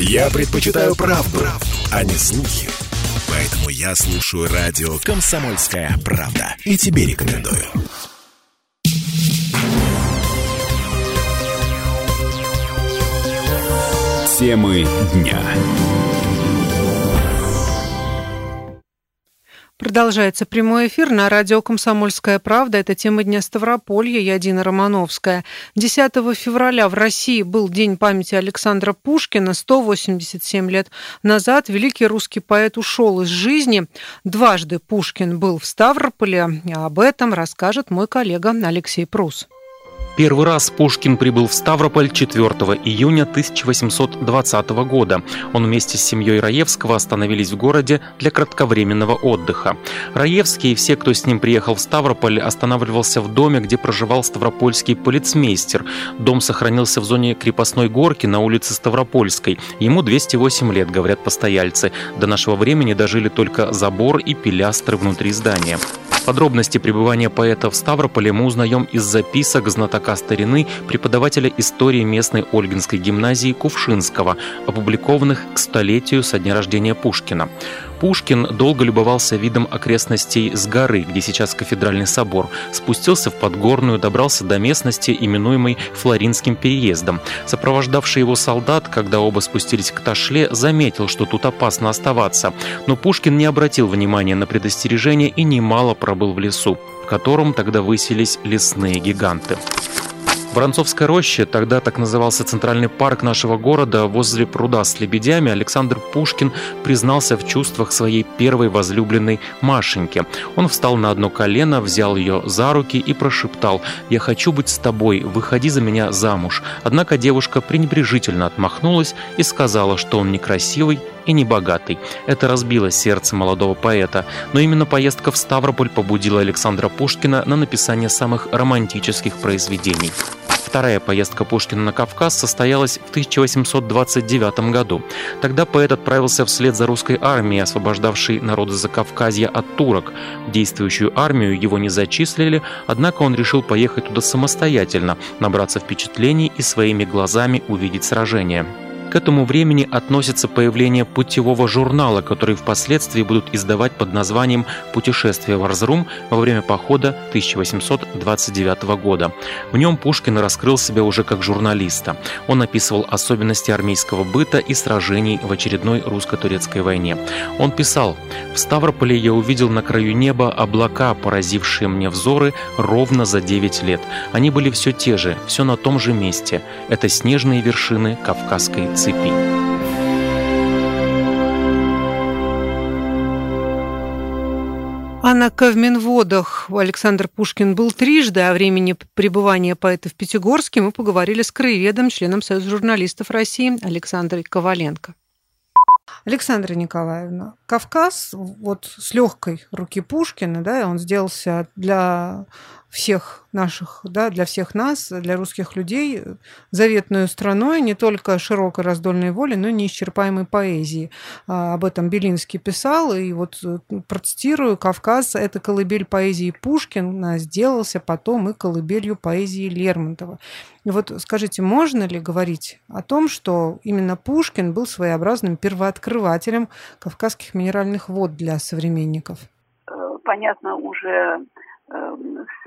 Я предпочитаю правду, правду, а не слухи. Поэтому я слушаю радио «Комсомольская правда». И тебе рекомендую. Темы дня. Продолжается прямой эфир на радио «Комсомольская правда». Это тема Дня Ставрополья. Я Дина Романовская. 10 февраля в России был День памяти Александра Пушкина. 187 лет назад великий русский поэт ушел из жизни. Дважды Пушкин был в Ставрополе. Об этом расскажет мой коллега Алексей Прус. Первый раз Пушкин прибыл в Ставрополь 4 июня 1820 года. Он вместе с семьей Раевского остановились в городе для кратковременного отдыха. Раевский и все, кто с ним приехал в Ставрополь, останавливался в доме, где проживал ставропольский полицмейстер. Дом сохранился в зоне крепостной горки на улице Ставропольской. Ему 208 лет, говорят постояльцы. До нашего времени дожили только забор и пилястры внутри здания. Подробности пребывания поэта в Ставрополе мы узнаем из записок знатока старины преподавателя истории местной Ольгинской гимназии Кувшинского, опубликованных к столетию со дня рождения Пушкина. Пушкин долго любовался видом окрестностей с горы, где сейчас кафедральный собор, спустился в Подгорную, добрался до местности, именуемой Флоринским переездом. Сопровождавший его солдат, когда оба спустились к Ташле, заметил, что тут опасно оставаться. Но Пушкин не обратил внимания на предостережение и немало пробыл в лесу, в котором тогда высились лесные гиганты. Воронцовской роще, тогда так назывался центральный парк нашего города, возле пруда с лебедями, Александр Пушкин признался в чувствах своей первой возлюбленной Машеньке. Он встал на одно колено, взял ее за руки и прошептал «Я хочу быть с тобой, выходи за меня замуж». Однако девушка пренебрежительно отмахнулась и сказала, что он некрасивый и небогатый. Это разбило сердце молодого поэта. Но именно поездка в Ставрополь побудила Александра Пушкина на написание самых романтических произведений. Вторая поездка Пушкина на Кавказ состоялась в 1829 году. Тогда поэт отправился вслед за русской армией, освобождавшей народы Закавказья от турок. Действующую армию его не зачислили, однако он решил поехать туда самостоятельно, набраться впечатлений и своими глазами увидеть сражение. К этому времени относится появление путевого журнала, который впоследствии будут издавать под названием «Путешествие в Арзрум» во время похода 1829 года. В нем Пушкин раскрыл себя уже как журналиста. Он описывал особенности армейского быта и сражений в очередной русско-турецкой войне. Он писал «В Ставрополе я увидел на краю неба облака, поразившие мне взоры ровно за 9 лет. Они были все те же, все на том же месте. Это снежные вершины Кавказской цепи. А на Ковминводах Александр Пушкин был трижды, о времени пребывания поэта в Пятигорске мы поговорили с краеведом, членом Союза журналистов России Александрой Коваленко. Александра Николаевна, Кавказ вот с легкой руки Пушкина, да, он сделался для всех наших, да, для всех нас, для русских людей, заветную страной не только широкой раздольной воли, но и неисчерпаемой поэзии. А, об этом Белинский писал, и вот э, процитирую, «Кавказ – это колыбель поэзии Пушкина, сделался потом и колыбелью поэзии Лермонтова». И вот скажите, можно ли говорить о том, что именно Пушкин был своеобразным первооткрывателем кавказских минеральных вод для современников? Э, понятно уже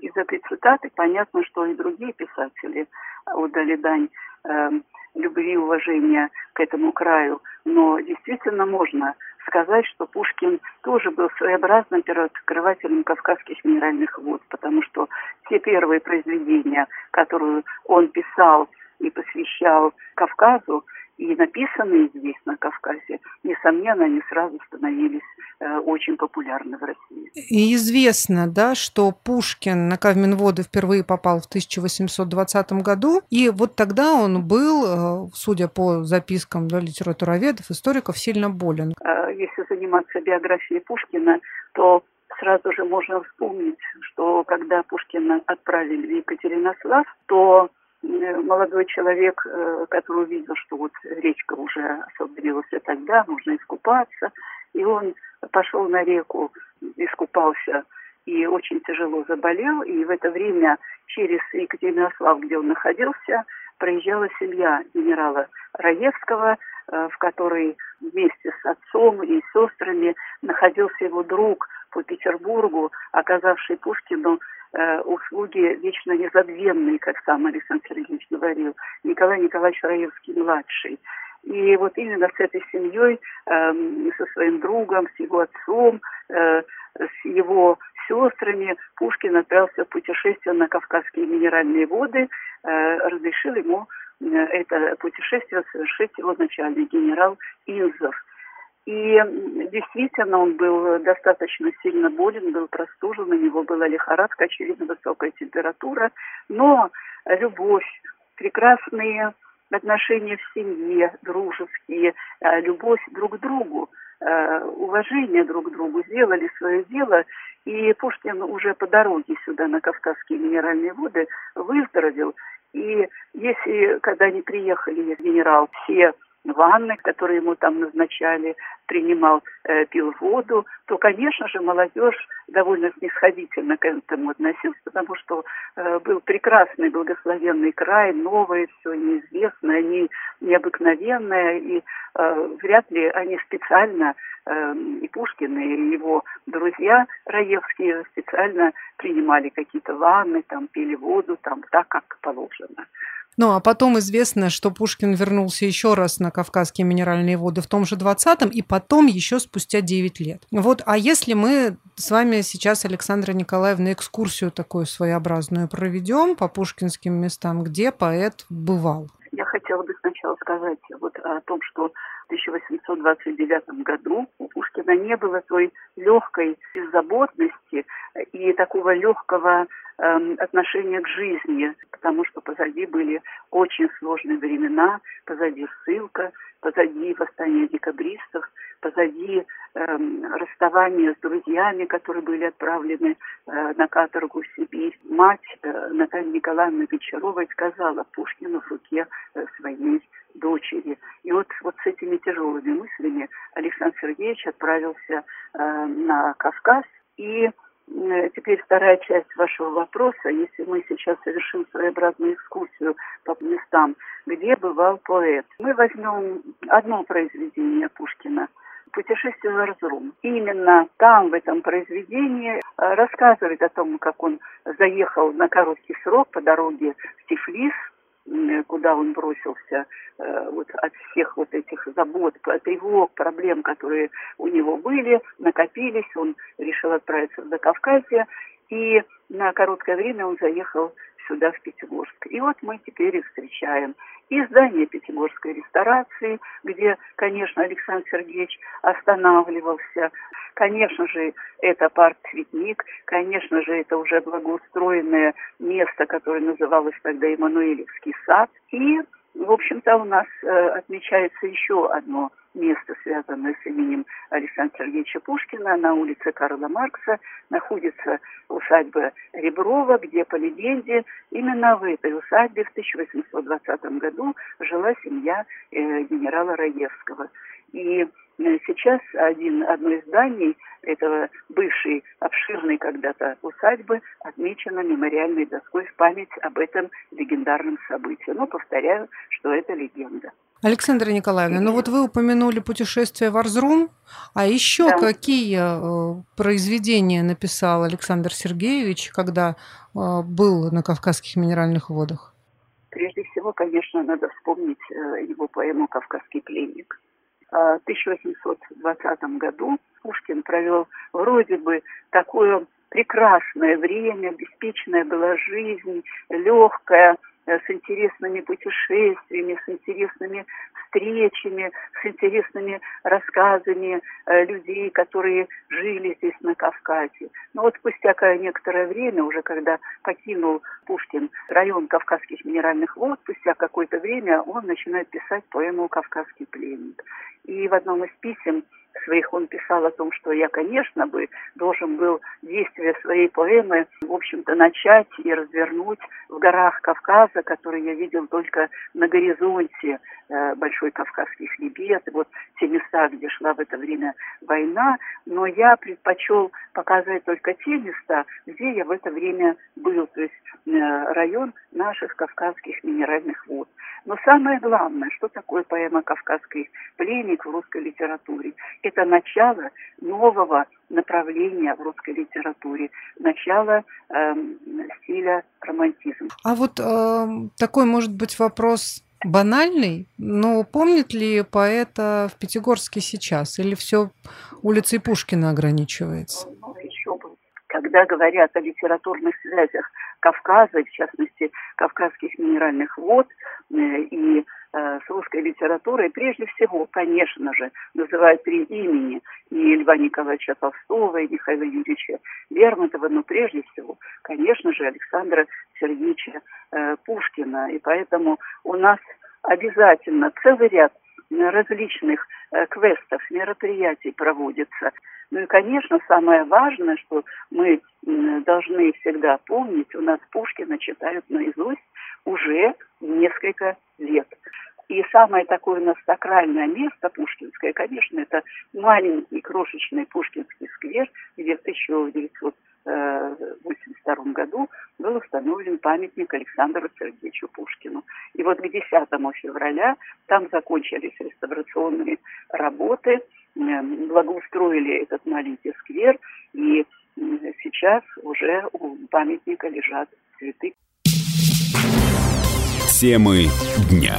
из этой цитаты понятно, что и другие писатели отдали дань эм, любви и уважения к этому краю. Но действительно можно сказать, что Пушкин тоже был своеобразным первооткрывателем кавказских минеральных вод, потому что те первые произведения, которые он писал и посвящал Кавказу, и написанные здесь, на Кавказе, несомненно, они сразу становились э, очень популярны в России. И известно, да, что Пушкин на Кавминводы впервые попал в 1820 году, и вот тогда он был, э, судя по запискам да, литературоведов, историков, сильно болен. Э, если заниматься биографией Пушкина, то сразу же можно вспомнить, что когда Пушкина отправили в Екатеринослав, то молодой человек, э, который увидел, что вот речка уже освободилась тогда, нужно искупаться, и он пошел на реку, искупался и очень тяжело заболел, и в это время через Екатеринослав, где он находился, проезжала семья генерала Раевского, в которой вместе с отцом и сестрами находился его друг по Петербургу, оказавший Пушкину услуги вечно незабвенные, как сам Александр Сергеевич говорил, Николай Николаевич Раевский-младший. И вот именно с этой семьей, э, со своим другом, с его отцом, э, с его сестрами Пушкин отправился в путешествие на Кавказские минеральные воды, э, разрешил ему э, это путешествие совершить его начальник генерал Инзов. И действительно он был достаточно сильно болен, был простужен, у него была лихорадка, очевидно, высокая температура, но любовь, прекрасные отношения в семье, дружеские, э, любовь друг к другу, э, уважение друг к другу сделали свое дело. И Пушкин уже по дороге сюда, на Кавказские минеральные воды, выздоровел. И если, когда они приехали, генерал, все ванны, которые ему там назначали, принимал, э, пил воду, то, конечно же, молодежь довольно снисходительно к этому относилась, потому что э, был прекрасный благословенный край, новое все, неизвестное, не, необыкновенное, и э, вряд ли они специально, и Пушкин, и его друзья Раевские специально принимали какие-то ванны, там, пили воду, там, так, как положено. Ну, а потом известно, что Пушкин вернулся еще раз на Кавказские минеральные воды в том же 20-м, и потом еще спустя 9 лет. Вот, а если мы с вами сейчас, Александра Николаевна, экскурсию такую своеобразную проведем по пушкинским местам, где поэт бывал? Я хотела бы сначала сказать вот о том, что в 1829 году у Пушкина не было той легкой беззаботности и такого легкого э, отношения к жизни, потому что позади были очень сложные времена, позади ссылка, позади восстание декабристов, позади э, расставание с друзьями, которые были отправлены э, на каторгу в Сибирь. Мать э, Наталья Николаевна Вечерова сказала Пушкину в руке э, своей дочери. И вот, вот с этими тяжелыми мыслями Александр Сергеевич отправился э, на Кавказ и Э, теперь вторая часть вашего вопроса. Если мы сейчас совершим своеобразную экскурсию по местам, где бывал поэт, мы возьмем одно произведение Пушкина «Путешествие в Арзрум». Именно там, в этом произведении, э, рассказывает о том, как он заехал на короткий срок по дороге в Тифлис, куда он бросился э, вот от всех вот этих забот, тревог, проблем, которые у него были, накопились, он решил отправиться в Закавказье, и на короткое время он заехал сюда, в Пятигорск. И вот мы теперь их встречаем. И здание Пятигорской ресторации, где, конечно, Александр Сергеевич останавливался. Конечно же, это парк-цветник, конечно же, это уже благоустроенное место, которое называлось тогда Эммануилевский сад. И, в общем-то, у нас э, отмечается еще одно место, связанное с именем Александра Сергеевича Пушкина, на улице Карла Маркса, находится усадьба Реброва, где, по легенде, именно в этой усадьбе в 1820 году жила семья э, генерала Раевского. И э, сейчас один, одно из зданий этого бывшей обширной когда-то усадьбы отмечено мемориальной доской в память об этом легендарном событии. Но повторяю, что это легенда. Александра Николаевна, ну вот вы упомянули путешествие в Арзрум, а еще да. какие э, произведения написал Александр Сергеевич, когда э, был на Кавказских минеральных водах? Прежде всего, конечно, надо вспомнить э, его поэму «Кавказский пленник». В 1820 году Пушкин провел вроде бы такое прекрасное время, обеспеченная была жизнь, легкая, Э, с интересными путешествиями, с интересными встречами, с интересными рассказами э, людей, которые жили здесь на Кавказе. Но вот спустя некоторое время, уже когда покинул Пушкин район Кавказских минеральных вод, спустя какое-то время он начинает писать поэму «Кавказский пленник». И в одном из писем своих он писал о том, что я, конечно, бы должен был действие своей поэмы, в общем-то, начать и развернуть в горах Кавказа, которые я видел только на горизонте э, Большой Кавказский хребет, вот те места, где шла в это время война, но я предпочел показывать только те места, где я в это время был, то есть э, район наших кавказских минеральных вод. Но самое главное, что такое поэма «Кавказский пленник» в русской литературе? Это начало нового направления в русской литературе, начало э, стиля романтизм. А вот э, такой, может быть, вопрос банальный, но помнит ли поэта в Пятигорске сейчас? Или все улицей Пушкина ограничивается? Ну, еще бы. Когда говорят о литературных связях Кавказа, в частности, Кавказских минеральных вод э, и с русской литературой, прежде всего, конечно же, называют три имени и Льва Николаевича Толстого, и Михаила Юрьевича Лермонтова, но прежде всего, конечно же, Александра Сергеевича э, Пушкина. И поэтому у нас обязательно целый ряд различных квестов, мероприятий проводится. Ну и, конечно, самое важное, что мы должны всегда помнить, у нас Пушкина читают наизусть уже несколько лет. И самое такое у нас сакральное место пушкинское, конечно, это маленький крошечный Пушкинский сквер, где в 1982 году был установлен памятник Александру Сергеевичу Пушкину. И вот к 10 февраля там закончились реставрационные работы, благоустроили этот маленький сквер, и сейчас уже у памятника лежат цветы. Темы дня.